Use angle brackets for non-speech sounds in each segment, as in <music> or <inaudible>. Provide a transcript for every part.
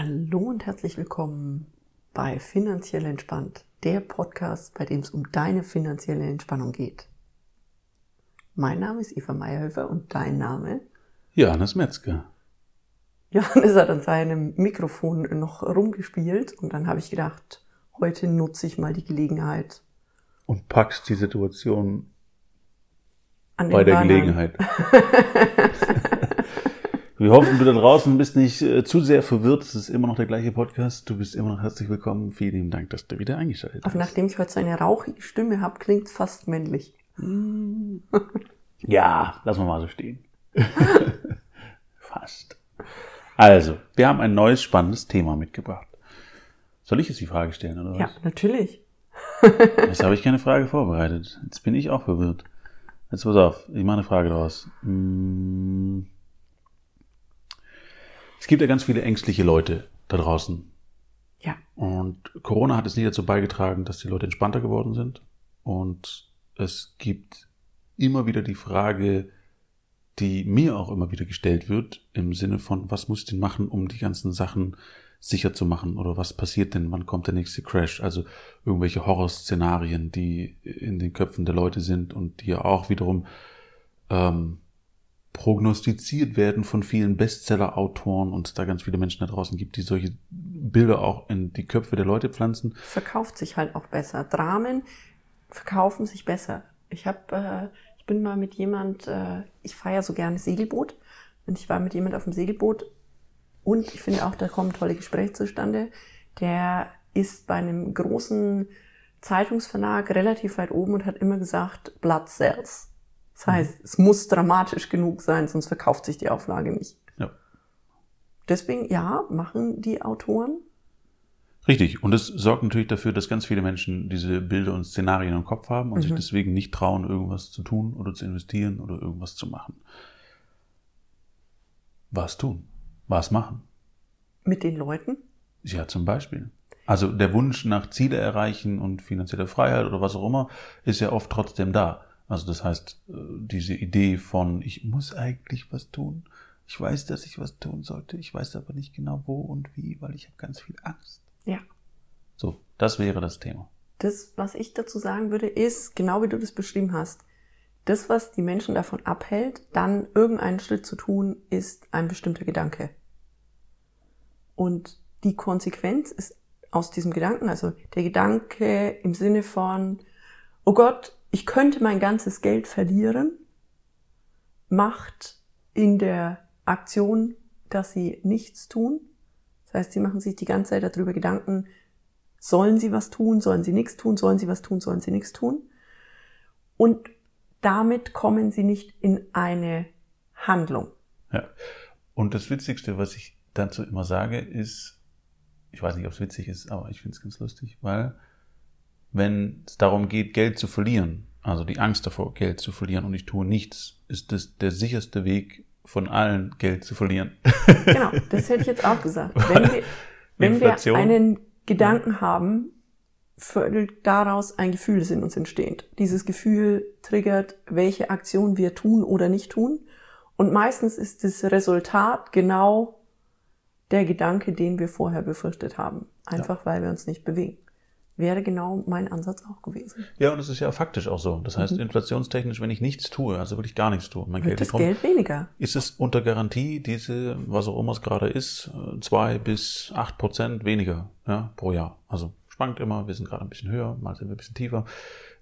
Hallo und herzlich willkommen bei Finanziell Entspannt, der Podcast, bei dem es um deine finanzielle Entspannung geht. Mein Name ist Eva Meyerhöfer und dein Name? Johannes Metzger. Johannes hat an seinem Mikrofon noch rumgespielt und dann habe ich gedacht, heute nutze ich mal die Gelegenheit. Und packst die Situation bei der. Gelegenheit. <laughs> Wir hoffen, du da draußen bist nicht äh, zu sehr verwirrt. Es ist immer noch der gleiche Podcast. Du bist immer noch herzlich willkommen. Vielen lieben Dank, dass du wieder eingeschaltet hast. Aber nachdem ich heute so eine rauchige Stimme habe, klingt es fast männlich. ja, lassen wir mal so stehen. <laughs> fast. Also, wir haben ein neues spannendes Thema mitgebracht. Soll ich jetzt die Frage stellen, oder was? Ja, natürlich. Jetzt habe ich keine Frage vorbereitet. Jetzt bin ich auch verwirrt. Jetzt pass auf, ich mache eine Frage daraus. Hm. Es gibt ja ganz viele ängstliche Leute da draußen. Ja. Und Corona hat es nicht dazu beigetragen, dass die Leute entspannter geworden sind. Und es gibt immer wieder die Frage, die mir auch immer wieder gestellt wird, im Sinne von, was muss ich denn machen, um die ganzen Sachen sicher zu machen? Oder was passiert denn? Wann kommt der nächste Crash? Also irgendwelche Horrorszenarien, die in den Köpfen der Leute sind und die ja auch wiederum ähm, prognostiziert werden von vielen Bestseller-Autoren und es da ganz viele Menschen da draußen gibt, die solche Bilder auch in die Köpfe der Leute pflanzen. Verkauft sich halt auch besser. Dramen verkaufen sich besser. Ich habe, äh, ich bin mal mit jemand, äh, ich fahre ja so gerne Segelboot und ich war mit jemand auf dem Segelboot und ich finde auch, da kommen tolle Gespräche zustande. Der ist bei einem großen Zeitungsverlag relativ weit oben und hat immer gesagt, Blood Cells. Das heißt, es muss dramatisch genug sein, sonst verkauft sich die Auflage nicht. Ja. Deswegen, ja, machen die Autoren. Richtig. Und es sorgt natürlich dafür, dass ganz viele Menschen diese Bilder und Szenarien im Kopf haben und mhm. sich deswegen nicht trauen, irgendwas zu tun oder zu investieren oder irgendwas zu machen. Was tun? Was machen? Mit den Leuten? Ja, zum Beispiel. Also der Wunsch nach Ziele erreichen und finanzielle Freiheit oder was auch immer ist ja oft trotzdem da. Also das heißt, äh, diese Idee von, ich muss eigentlich was tun. Ich weiß, dass ich was tun sollte. Ich weiß aber nicht genau wo und wie, weil ich habe ganz viel Angst. Ja. So, das wäre das Thema. Das, was ich dazu sagen würde, ist, genau wie du das beschrieben hast, das, was die Menschen davon abhält, dann irgendeinen Schritt zu tun, ist ein bestimmter Gedanke. Und die Konsequenz ist aus diesem Gedanken, also der Gedanke im Sinne von, oh Gott, ich könnte mein ganzes Geld verlieren, macht in der Aktion, dass sie nichts tun. Das heißt, sie machen sich die ganze Zeit darüber Gedanken, sollen sie was tun, sollen sie nichts tun, sollen sie was tun, sollen sie nichts tun. Und damit kommen sie nicht in eine Handlung. Ja. Und das Witzigste, was ich dazu immer sage, ist, ich weiß nicht, ob es witzig ist, aber ich finde es ganz lustig, weil wenn es darum geht, Geld zu verlieren, also die Angst davor, Geld zu verlieren und ich tue nichts, ist das der sicherste Weg von allen, Geld zu verlieren. <laughs> Genau, das hätte ich jetzt auch gesagt. Wenn wir, <laughs> wenn wir einen Gedanken haben, folgt daraus ein Gefühl, das in uns entsteht. Dieses Gefühl triggert, welche Aktion wir tun oder nicht tun. Und meistens ist das Resultat genau der Gedanke, den wir vorher befürchtet haben. Einfach ja. weil wir uns nicht bewegen wäre genau mein Ansatz auch gewesen. Ja, und es ist ja faktisch auch so. Das heißt, mhm. inflationstechnisch, wenn ich nichts tue, also wirklich gar nichts tue, mein Wird Geld das Geld weniger. Ist es unter Garantie diese, was auch immer es gerade ist, zwei bis acht Prozent weniger ja, pro Jahr. Also schwankt immer, wir sind gerade ein bisschen höher, mal sind wir ein bisschen tiefer.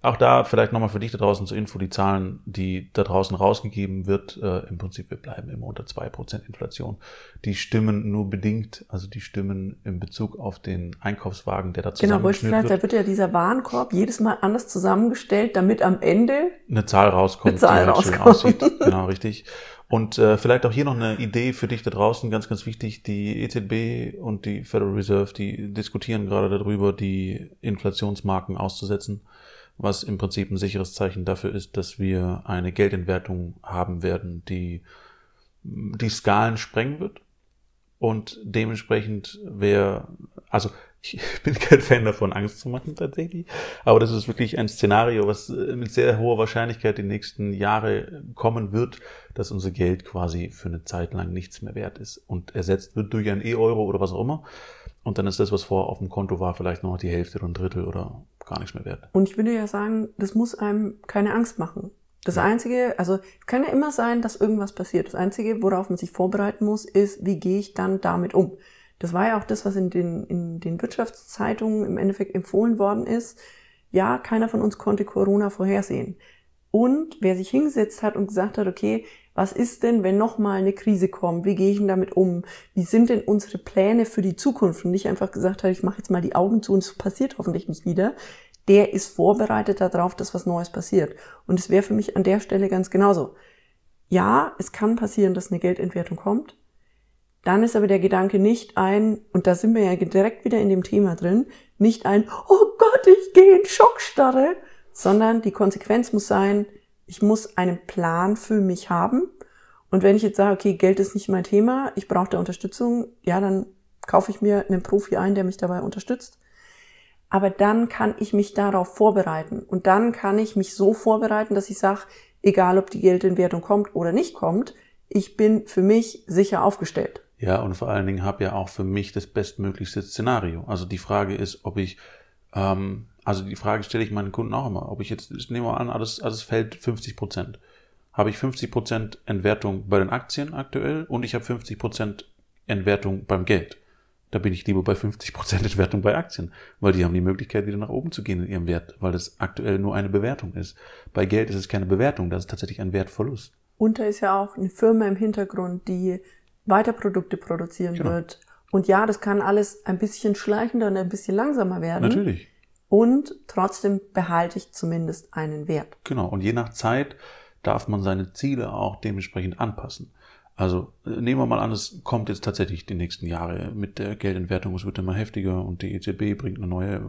Auch da vielleicht nochmal für dich da draußen zur Info, die Zahlen, die da draußen rausgegeben wird, äh, im Prinzip, wir bleiben immer unter zwei Prozent Inflation. Die stimmen nur bedingt, also die stimmen in Bezug auf den Einkaufswagen, der da Genau, wollte ich sagen, da wird ja dieser Warenkorb jedes Mal anders zusammengestellt, damit am Ende eine Zahl rauskommt, eine Zahl die halt schön aussieht. Genau, richtig. Und äh, vielleicht auch hier noch eine Idee für dich da draußen, ganz, ganz wichtig. Die EZB und die Federal Reserve, die diskutieren gerade darüber, die Inflationsmarken auszusetzen, was im Prinzip ein sicheres Zeichen dafür ist, dass wir eine Geldentwertung haben werden, die die Skalen sprengen wird. Und dementsprechend wäre, also Ich <laughs> bin kein Fan davon, Angst zu machen tatsächlich. Aber das ist wirklich ein Szenario, was äh, mit sehr hoher Wahrscheinlichkeit die nächsten Jahre kommen wird, dass unser Geld quasi für eine Zeit lang nichts mehr wert ist und ersetzt wird durch ein E-Euro oder was auch immer. Und dann ist das, was vorher auf dem Konto war, vielleicht nur noch die Hälfte oder ein Drittel oder gar nichts mehr wert. Und ich würde ja sagen, das muss einem keine Angst machen. Das Einzige, also es kann ja immer sein, dass irgendwas passiert. Das Einzige, worauf man sich vorbereiten muss, ist, wie gehe ich dann damit um? Das war ja auch das, was in den, in den Wirtschaftszeitungen im Endeffekt empfohlen worden ist. Ja, keiner von uns konnte Corona vorhersehen. Und wer sich hingesetzt hat und gesagt hat, okay, was ist denn, wenn nochmal eine Krise kommt? Wie gehe ich denn damit um? Wie sind denn unsere Pläne für die Zukunft? Und nicht einfach gesagt hat, ich mache jetzt mal die Augen zu und es passiert hoffentlich nicht wieder, der ist vorbereitet darauf, dass was Neues passiert. Und es wäre für mich an der Stelle ganz genauso. Ja, es kann passieren, dass eine Geldentwertung kommt. Dann ist aber der Gedanke nicht ein, und da sind wir ja direkt wieder in dem Thema drin, nicht ein, oh Gott, ich gehe in Schockstarre, sondern die Konsequenz muss sein, ich muss einen Plan für mich haben. Und wenn ich jetzt sage, okay, Geld ist nicht mein Thema, ich brauche da Unterstützung, ja, dann kaufe ich mir einen Profi ein, der mich dabei unterstützt. Aber dann kann ich mich darauf vorbereiten. Und dann kann ich mich so vorbereiten, dass ich sage, egal ob die Geldentwertung kommt oder nicht kommt, ich bin für mich sicher aufgestellt. Ja, und vor allen Dingen habe ja auch für mich das bestmöglichste Szenario. Also die Frage ist, ob ich, ähm, also die Frage stelle ich meinen Kunden auch immer, ob ich jetzt, ich nehme mal an, alles, alles fällt 50 Prozent. Habe ich 50 Prozent Entwertung bei den Aktien aktuell und ich habe 50 Prozent Entwertung beim Geld da bin ich lieber bei 50% Entwertung bei Aktien, weil die haben die Möglichkeit, wieder nach oben zu gehen in ihrem Wert, weil das aktuell nur eine Bewertung ist. Bei Geld ist es keine Bewertung, das ist tatsächlich ein Wertverlust. Und da ist ja auch eine Firma im Hintergrund, die weiter Produkte produzieren genau. wird. Und ja, das kann alles ein bisschen schleichender und ein bisschen langsamer werden. Natürlich. Und trotzdem behalte ich zumindest einen Wert. Genau. Und je nach Zeit darf man seine Ziele auch dementsprechend anpassen. Also äh, nehmen wir mal an, es kommt jetzt tatsächlich die nächsten Jahre mit der Geldentwertung, es wird immer heftiger und die EZB bringt eine neue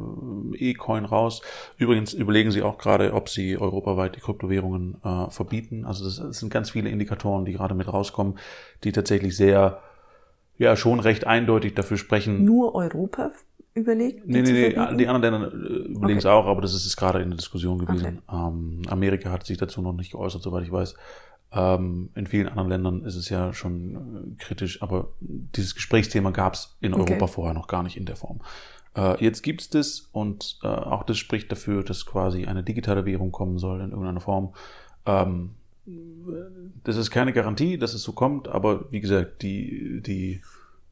äh, E-Coin raus. Übrigens überlegen sie auch gerade, ob sie europaweit die Kryptowährungen äh, verbieten. Also das, das sind ganz viele Indikatoren, die gerade mit rauskommen, die tatsächlich sehr, ja, schon recht eindeutig dafür sprechen. Nur Europa überlegt? Nee, nee, nee, die anderen Länder äh, überlegen es auch, aber das ist, ist gerade in der Diskussion gewesen. Okay. Ähm, Amerika hat sich dazu noch nicht geäußert, soweit ich weiß. Ähm, in vielen anderen Ländern ist es ja schon äh, kritisch, aber dieses Gesprächsthema gab es in Europa okay. vorher noch gar nicht in der Form. Äh, jetzt gibt es das und äh, auch das spricht dafür, dass quasi eine digitale Währung kommen soll in irgendeiner Form. Ähm, das ist keine Garantie, dass es so kommt, aber wie gesagt, die, die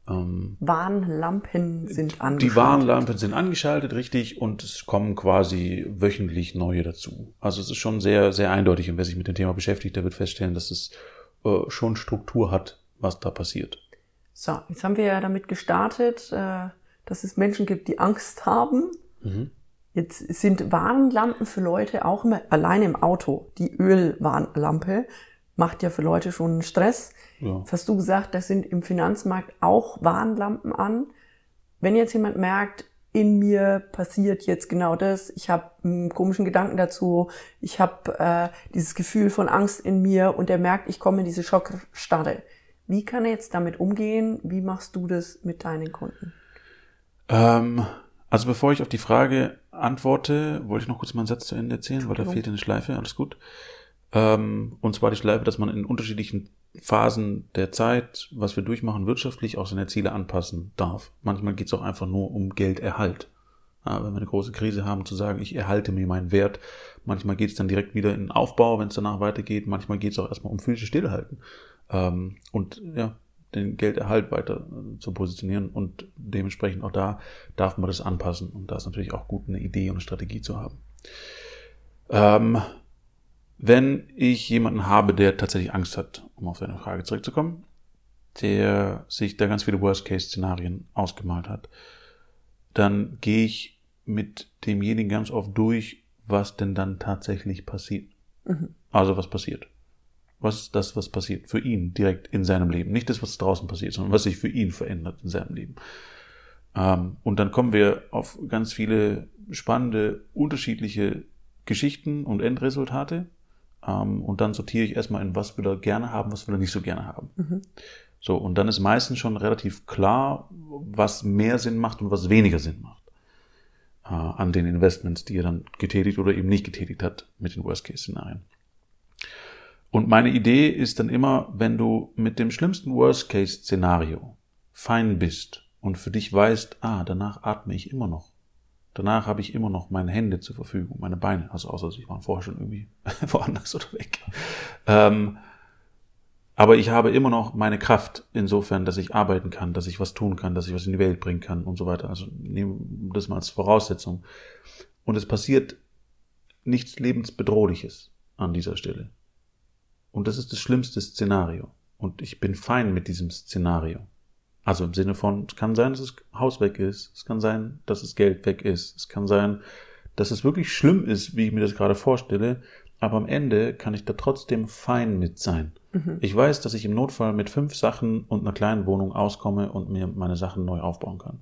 ähm, Warnlampen sind angeschaltet. Die Warnlampen sind angeschaltet, richtig, und es kommen quasi wöchentlich neue dazu. Also es ist schon sehr, sehr eindeutig. Und wer sich mit dem Thema beschäftigt, der wird feststellen, dass es äh, schon Struktur hat, was da passiert. So, jetzt haben wir ja damit gestartet, äh, dass es Menschen gibt, die Angst haben. Mhm. Jetzt sind Warnlampen für Leute auch immer alleine im Auto. Die Ölwarnlampe macht ja für Leute schon Stress. Ja. Jetzt hast du gesagt, das sind im Finanzmarkt auch Warnlampen an. Wenn jetzt jemand merkt, in mir passiert jetzt genau das, ich habe einen komischen Gedanken dazu, ich habe äh, dieses Gefühl von Angst in mir und er merkt, ich komme in diese Schockstarre. Wie kann er jetzt damit umgehen? Wie machst du das mit deinen Kunden? Ähm, also bevor ich auf die Frage antworte, wollte ich noch kurz meinen Satz zu Ende erzählen, weil da fehlt eine Schleife. Alles gut. Ähm, und zwar die Schleife, dass man in unterschiedlichen Phasen der Zeit, was wir durchmachen, wirtschaftlich auch seine Ziele anpassen darf. Manchmal geht es auch einfach nur um Gelderhalt. Ja, wenn wir eine große Krise haben, zu sagen, ich erhalte mir meinen Wert. Manchmal geht es dann direkt wieder in den Aufbau, wenn es danach weitergeht. Manchmal geht es auch erstmal um physische Stillhalten. Ähm, und ja, den Gelderhalt weiter äh, zu positionieren und dementsprechend auch da darf man das anpassen und da ist natürlich auch gut, eine Idee und eine Strategie zu haben. Ähm, wenn ich jemanden habe, der tatsächlich Angst hat, um auf deine Frage zurückzukommen, der sich da ganz viele Worst-Case-Szenarien ausgemalt hat, dann gehe ich mit demjenigen ganz oft durch, was denn dann tatsächlich passiert. Mhm. Also was passiert. Was ist das, was passiert für ihn direkt in seinem Leben? Nicht das, was draußen passiert, sondern was sich für ihn verändert in seinem Leben. Ähm, und dann kommen wir auf ganz viele spannende, unterschiedliche Geschichten und Endresultate. Ähm, und dann sortiere ich erstmal in, was will er gerne haben, was will er nicht so gerne haben. Mhm. So, und dann ist meistens schon relativ klar, was mehr Sinn macht und was weniger Sinn macht. äh, an den Investments, die er dann getätigt oder eben nicht getätigt hat mit den Worst-Case-Szenarien. Und meine Idee ist dann immer, wenn du mit dem schlimmsten Worst-Case-Szenario fein bist und für dich weißt, ah, danach atme ich immer noch. Danach habe ich immer noch meine Hände zur Verfügung, meine Beine, also außer sie waren vorher schon irgendwie <laughs> woanders oder weg. Ähm, aber ich habe immer noch meine Kraft insofern, dass ich arbeiten kann, dass ich was tun kann, dass ich was in die Welt bringen kann und so weiter. Also nehmen das mal als Voraussetzung. Und es passiert nichts lebensbedrohliches an dieser Stelle. Und das ist das schlimmste Szenario. Und ich bin fein mit diesem Szenario. Also im Sinne von, es kann sein, dass das Haus weg ist, es kann sein, dass das Geld weg ist, es kann sein, dass es wirklich schlimm ist, wie ich mir das gerade vorstelle, aber am Ende kann ich da trotzdem fein mit sein. Mhm. Ich weiß, dass ich im Notfall mit fünf Sachen und einer kleinen Wohnung auskomme und mir meine Sachen neu aufbauen kann.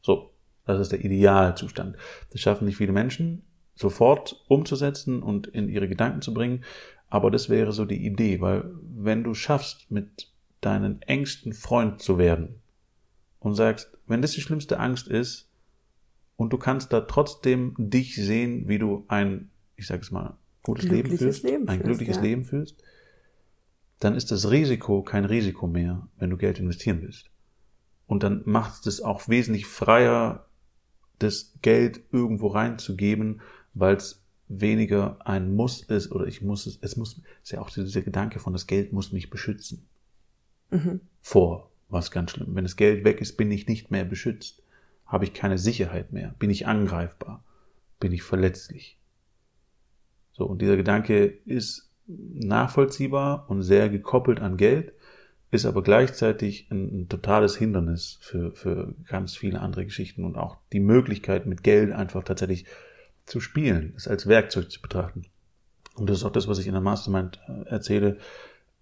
So, das ist der Idealzustand. Das schaffen nicht viele Menschen sofort umzusetzen und in ihre Gedanken zu bringen, aber das wäre so die Idee, weil wenn du schaffst, mit deinen engsten Freund zu werden und sagst, wenn das die schlimmste Angst ist und du kannst da trotzdem dich sehen, wie du ein, ich sage es mal, gutes Leben führst, Leben ein glückliches ja. Leben führst, dann ist das Risiko kein Risiko mehr, wenn du Geld investieren willst. Und dann macht es auch wesentlich freier, das Geld irgendwo reinzugeben, weil es weniger ein Muss ist oder ich muss es, es muss, ist ja auch dieser Gedanke von das Geld muss mich beschützen. Mhm. Vor was ganz schlimm. Wenn das Geld weg ist, bin ich nicht mehr beschützt. Habe ich keine Sicherheit mehr. Bin ich angreifbar. Bin ich verletzlich. So, und dieser Gedanke ist nachvollziehbar und sehr gekoppelt an Geld, ist aber gleichzeitig ein, ein, totales Hindernis für, für ganz viele andere Geschichten und auch die Möglichkeit, mit Geld einfach tatsächlich zu spielen, es als Werkzeug zu betrachten. Und das ist auch das, was ich in der Mastermind äh, erzähle,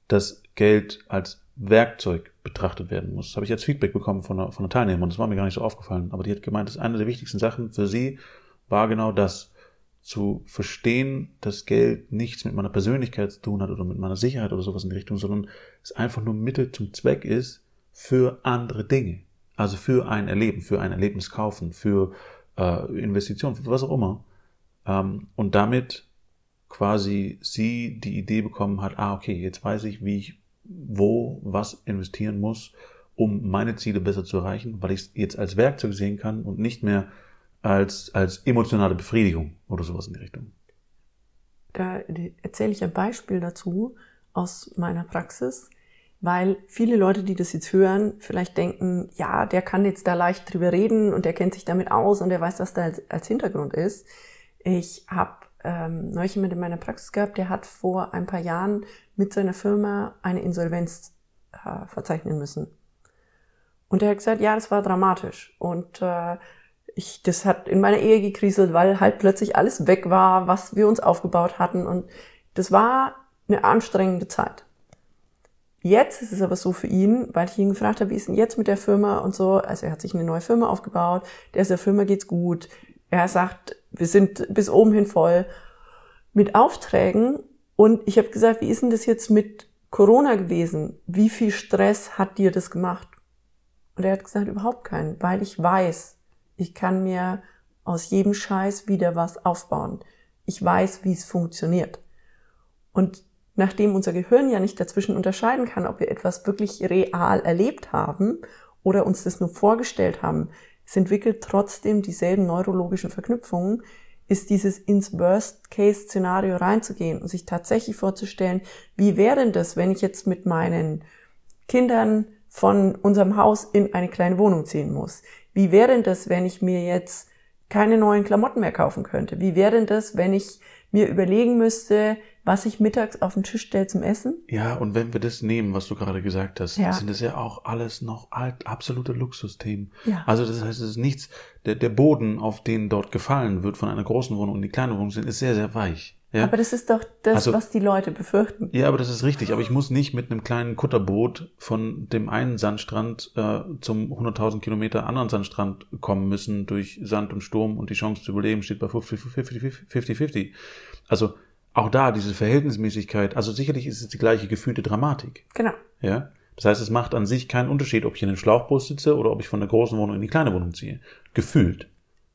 dass Geld als Werkzeug betrachtet werden muss. Das habe ich jetzt Feedback bekommen von einer, von einer Teilnehmerin, das war mir gar nicht so aufgefallen, aber die hat gemeint, dass eine der wichtigsten Sachen für sie war genau das, zu verstehen, dass Geld nichts mit meiner Persönlichkeit zu tun hat oder mit meiner Sicherheit oder sowas in die Richtung, sondern es einfach nur Mittel zum Zweck ist für andere Dinge. Also für ein Erleben, für ein Erlebnis kaufen, für äh, Investitionen, für was auch immer. Ähm, und damit quasi sie die Idee bekommen hat, ah, okay, jetzt weiß ich, wie ich wo was investieren muss, um meine Ziele besser zu erreichen, weil ich es jetzt als Werkzeug sehen kann und nicht mehr als, als emotionale Befriedigung oder sowas in die Richtung. Da erzähle ich ein Beispiel dazu aus meiner Praxis, weil viele Leute, die das jetzt hören, vielleicht denken, ja, der kann jetzt da leicht drüber reden und der kennt sich damit aus und der weiß, was da als, als Hintergrund ist. Ich habe ähm, neulich jemand in meiner Praxis gehabt, der hat vor ein paar Jahren mit seiner Firma eine Insolvenz äh, verzeichnen müssen. Und er hat gesagt, ja, das war dramatisch. Und äh, ich, das hat in meiner Ehe gekriselt, weil halt plötzlich alles weg war, was wir uns aufgebaut hatten. Und das war eine anstrengende Zeit. Jetzt ist es aber so für ihn, weil ich ihn gefragt habe, wie ist denn jetzt mit der Firma und so. Also er hat sich eine neue Firma aufgebaut, der ist der Firma geht's gut. Er sagt, wir sind bis oben hin voll mit Aufträgen. Und ich habe gesagt, wie ist denn das jetzt mit Corona gewesen? Wie viel Stress hat dir das gemacht? Und er hat gesagt, überhaupt keinen, weil ich weiß, ich kann mir aus jedem Scheiß wieder was aufbauen. Ich weiß, wie es funktioniert. Und nachdem unser Gehirn ja nicht dazwischen unterscheiden kann, ob wir etwas wirklich real erlebt haben oder uns das nur vorgestellt haben, es entwickelt trotzdem dieselben neurologischen Verknüpfungen, ist dieses ins Worst-Case-Szenario reinzugehen und sich tatsächlich vorzustellen, wie wäre denn das, wenn ich jetzt mit meinen Kindern von unserem Haus in eine kleine Wohnung ziehen muss? Wie wäre denn das, wenn ich mir jetzt keine neuen Klamotten mehr kaufen könnte? Wie wäre denn das, wenn ich mir überlegen müsste, was ich mittags auf den Tisch stelle zum Essen? Ja, und wenn wir das nehmen, was du gerade gesagt hast, ja. sind das ja auch alles noch alt, absolute Luxusthemen. Ja. Also das heißt, es ist nichts, der, der Boden, auf den dort gefallen wird von einer großen Wohnung und die kleine Wohnung sind, ist sehr, sehr weich. Ja? Aber das ist doch das, also, was die Leute befürchten. Ja, aber das ist richtig. Aber ich muss nicht mit einem kleinen Kutterboot von dem einen Sandstrand äh, zum 100.000 Kilometer anderen Sandstrand kommen müssen durch Sand und Sturm und die Chance zu überleben steht bei 50-50. Also auch da diese Verhältnismäßigkeit. Also sicherlich ist es die gleiche gefühlte Dramatik. Genau. Ja. Das heißt, es macht an sich keinen Unterschied, ob ich in einem Schlauchbus sitze oder ob ich von der großen Wohnung in die kleine Wohnung ziehe. Gefühlt.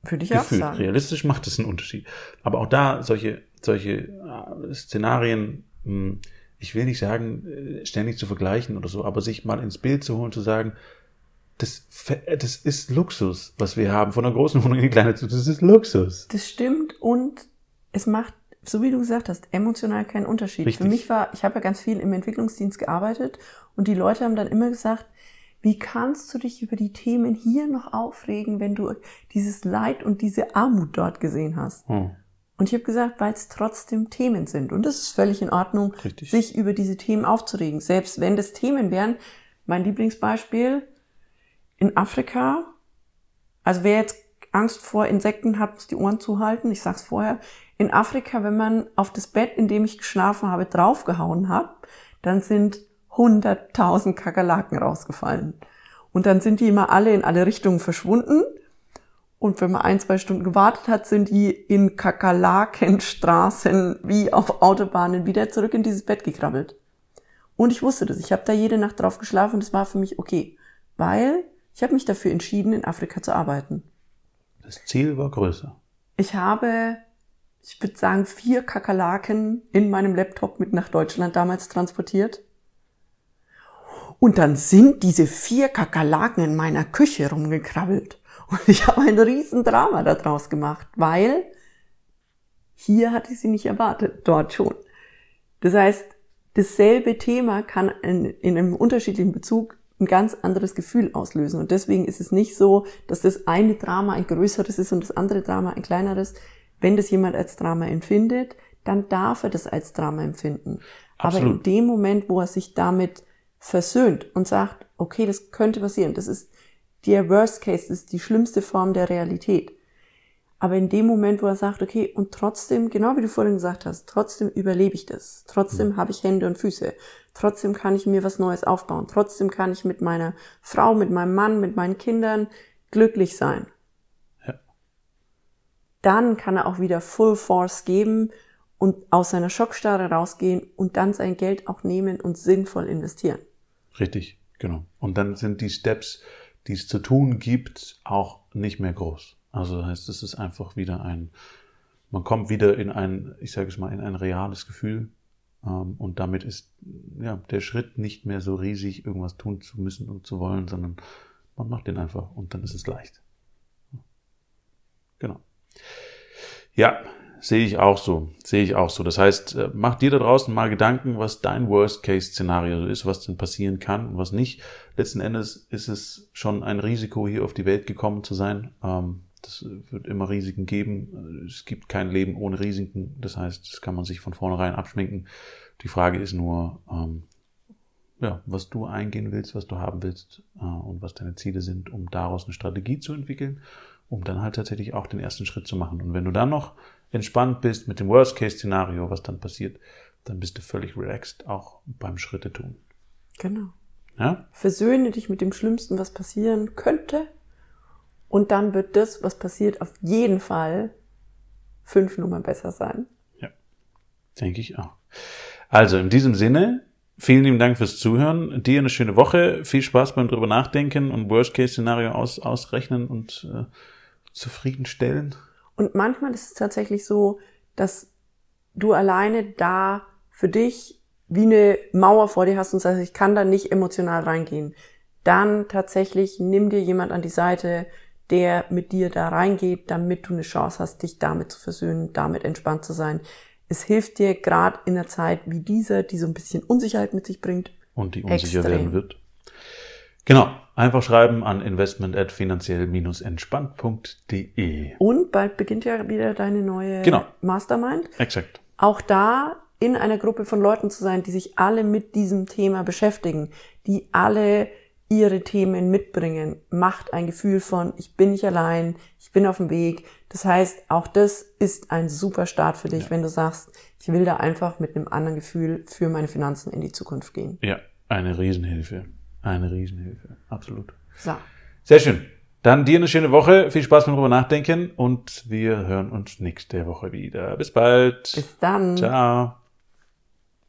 Würde ich auch Gefühlt. sagen. Realistisch macht es einen Unterschied. Aber auch da solche, solche äh, Szenarien, mh, ich will nicht sagen, äh, ständig zu vergleichen oder so, aber sich mal ins Bild zu holen, zu sagen, das, das ist Luxus, was wir haben. Von einer großen Wohnung in die kleine zu, das ist Luxus. Das stimmt und es macht, so wie du gesagt hast, emotional keinen Unterschied. Richtig. Für mich war, ich habe ja ganz viel im Entwicklungsdienst gearbeitet und die Leute haben dann immer gesagt, wie kannst du dich über die Themen hier noch aufregen, wenn du dieses Leid und diese Armut dort gesehen hast? Hm. Und ich habe gesagt, weil es trotzdem Themen sind. Und das ist völlig in Ordnung, Richtig. sich über diese Themen aufzuregen. Selbst wenn das Themen wären, mein Lieblingsbeispiel, in Afrika, also wer jetzt Angst vor Insekten hat, muss die Ohren zuhalten. Ich sag's vorher. In Afrika, wenn man auf das Bett, in dem ich geschlafen habe, draufgehauen hat, dann sind 100.000 Kakerlaken rausgefallen. Und dann sind die immer alle in alle Richtungen verschwunden. Und wenn man ein, zwei Stunden gewartet hat, sind die in Kakerlakenstraßen wie auf Autobahnen wieder zurück in dieses Bett gekrabbelt. Und ich wusste das. Ich habe da jede Nacht drauf geschlafen und es war für mich okay. Weil ich habe mich dafür entschieden, in Afrika zu arbeiten. Das Ziel war größer. Ich habe, ich würde sagen, vier Kakerlaken in meinem Laptop mit nach Deutschland damals transportiert. Und dann sind diese vier Kakerlaken in meiner Küche rumgekrabbelt. Und ich habe ein Riesendrama daraus gemacht, weil hier hatte ich sie nicht erwartet, dort schon. Das heißt, dasselbe Thema kann in, in einem unterschiedlichen Bezug ein ganz anderes Gefühl auslösen. Und deswegen ist es nicht so, dass das eine Drama ein größeres ist und das andere Drama ein kleineres. Wenn das jemand als Drama empfindet, dann darf er das als Drama empfinden. Aber in Absolut. dem Moment, wo er sich damit versöhnt und sagt, okay, das könnte passieren, das ist der Worst Case, das ist die schlimmste Form der Realität. Aber in dem Moment, wo er sagt, okay, und trotzdem, genau wie du vorhin gesagt hast, trotzdem überlebe ich das. Trotzdem habe ich Hände und Füße. Trotzdem kann ich mir was Neues aufbauen. Trotzdem kann ich mit meiner Frau, mit meinem Mann, mit meinen Kindern glücklich sein. Ja. Dann kann er auch wieder Full Force geben und aus seiner Schockstarre rausgehen und dann sein Geld auch nehmen und sinnvoll investieren. Richtig, genau. Und dann sind die Steps, die es zu tun gibt, auch nicht mehr groß. Also das heißt, es ist einfach wieder ein, man kommt wieder in ein, ich sage es mal, in ein reales Gefühl. Ähm, und damit ist ja der Schritt nicht mehr so riesig, irgendwas tun zu müssen und zu wollen, sondern man macht den einfach und dann ist es leicht. Genau. Ja, sehe ich auch so. Sehe ich auch so. Das heißt, äh, mach dir da draußen mal Gedanken, was dein Worst-Case-Szenario ist, was denn passieren kann und was nicht. Letzten Endes ist es schon ein Risiko, hier auf die Welt gekommen zu sein. Ähm, Das wird immer Risiken geben. Es gibt kein Leben ohne Risiken. Das heißt, das kann man sich von vornherein abschminken. Die Frage ist nur, ähm, ja, was du eingehen willst, was du haben willst äh, und was deine Ziele sind, um daraus eine Strategie zu entwickeln, um dann halt tatsächlich auch den ersten Schritt zu machen. Und wenn du dann noch entspannt bist mit dem Worst-Case-Szenario, was dann passiert, dann bist du völlig relaxed, auch beim Schritte tun. Genau. Ja? Versöhne dich mit dem Schlimmsten, was passieren könnte. Und dann wird das, was passiert, auf jeden Fall fünf Nummern besser sein. Ja, denke ich auch. Also in diesem Sinne, vielen lieben Dank fürs Zuhören. Dir eine schöne Woche. Viel Spaß beim drüber nachdenken und Worst-Case-Szenario aus, ausrechnen und äh, zufriedenstellen. Und manchmal ist es tatsächlich so, dass du alleine da für dich wie eine Mauer vor dir hast und sagst, ich kann da nicht emotional reingehen. Dann tatsächlich nimm dir jemand an die Seite, der mit dir da reingeht, damit du eine Chance hast, dich damit zu versöhnen, damit entspannt zu sein. Es hilft dir gerade in einer Zeit wie dieser, die so ein bisschen Unsicherheit mit sich bringt. Und die unsicher Extrem. werden wird. Genau. Einfach schreiben an investment at finanziell-entspannt.de. Und bald beginnt ja wieder deine neue Genau. Mastermind. Exakt. auch da in einer Gruppe von Leuten zu sein, die sich alle mit diesem Thema beschäftigen, die alle ihre Themen mitbringen, macht ein Gefühl von, ich bin nicht allein, ich bin auf dem Weg. Das heißt, auch das ist ein super Start für dich, wenn du sagst, ich will da einfach mit einem anderen Gefühl für meine Finanzen in die Zukunft gehen. Ja, eine Riesenhilfe. Eine Riesenhilfe. Absolut. So. Sehr schön. Dann dir eine schöne Woche. Viel Spaß beim drüber nachdenken und wir hören uns nächste Woche wieder. Bis bald. Bis dann. Ciao.